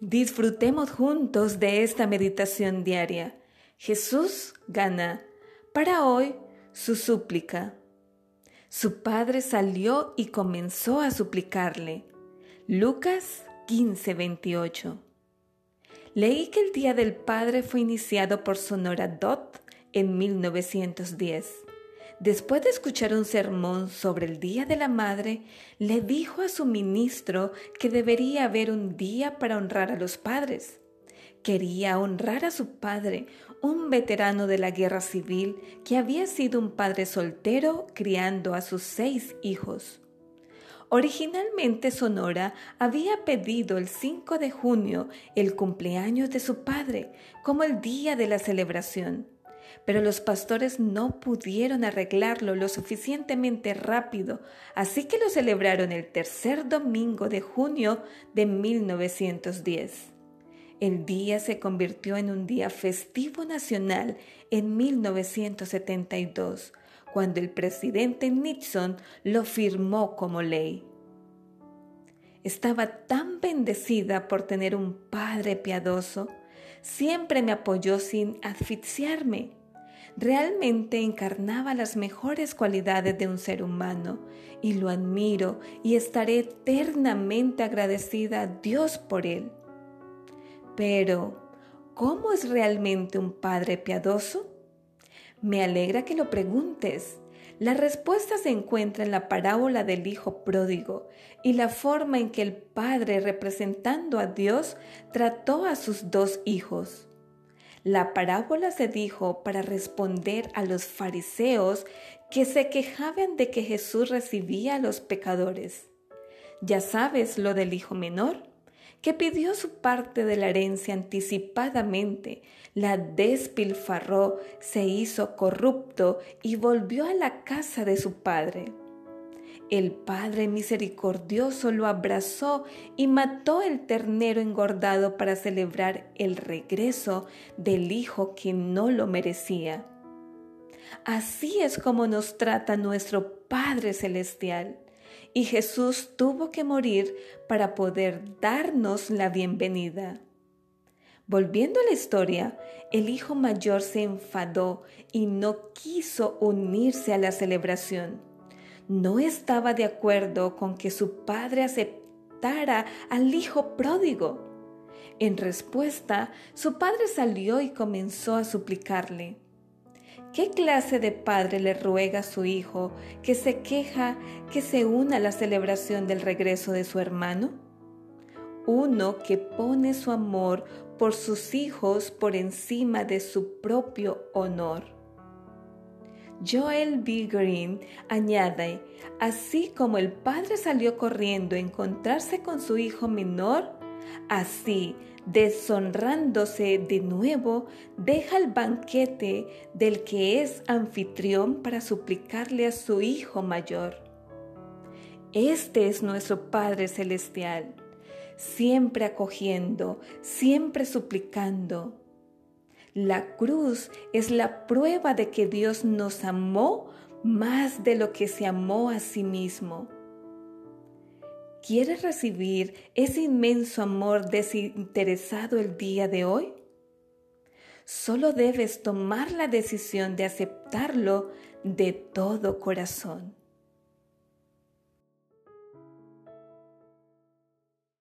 Disfrutemos juntos de esta meditación diaria. Jesús gana. Para hoy, su súplica. Su padre salió y comenzó a suplicarle. Lucas 15:28. Leí que el Día del Padre fue iniciado por Sonora Dot en 1910. Después de escuchar un sermón sobre el Día de la Madre, le dijo a su ministro que debería haber un día para honrar a los padres. Quería honrar a su padre, un veterano de la guerra civil que había sido un padre soltero criando a sus seis hijos. Originalmente Sonora había pedido el 5 de junio el cumpleaños de su padre como el día de la celebración pero los pastores no pudieron arreglarlo lo suficientemente rápido, así que lo celebraron el tercer domingo de junio de 1910. El día se convirtió en un día festivo nacional en 1972, cuando el presidente Nixon lo firmó como ley. Estaba tan bendecida por tener un padre piadoso, siempre me apoyó sin asfixiarme realmente encarnaba las mejores cualidades de un ser humano y lo admiro y estaré eternamente agradecida a Dios por él. Pero, ¿cómo es realmente un padre piadoso? Me alegra que lo preguntes. La respuesta se encuentra en la parábola del Hijo pródigo y la forma en que el Padre, representando a Dios, trató a sus dos hijos. La parábola se dijo para responder a los fariseos que se quejaban de que Jesús recibía a los pecadores. Ya sabes lo del hijo menor, que pidió su parte de la herencia anticipadamente, la despilfarró, se hizo corrupto y volvió a la casa de su padre. El Padre misericordioso lo abrazó y mató el ternero engordado para celebrar el regreso del Hijo que no lo merecía. Así es como nos trata nuestro Padre Celestial. Y Jesús tuvo que morir para poder darnos la bienvenida. Volviendo a la historia, el hijo mayor se enfadó y no quiso unirse a la celebración no estaba de acuerdo con que su padre aceptara al hijo pródigo. En respuesta, su padre salió y comenzó a suplicarle. ¿Qué clase de padre le ruega a su hijo que se queja que se una a la celebración del regreso de su hermano? Uno que pone su amor por sus hijos por encima de su propio honor. Joel B. Green añade, así como el padre salió corriendo a encontrarse con su hijo menor, así, deshonrándose de nuevo, deja el banquete del que es anfitrión para suplicarle a su hijo mayor. Este es nuestro Padre Celestial, siempre acogiendo, siempre suplicando la cruz es la prueba de que Dios nos amó más de lo que se amó a sí mismo. ¿Quieres recibir ese inmenso amor desinteresado el día de hoy? Solo debes tomar la decisión de aceptarlo de todo corazón.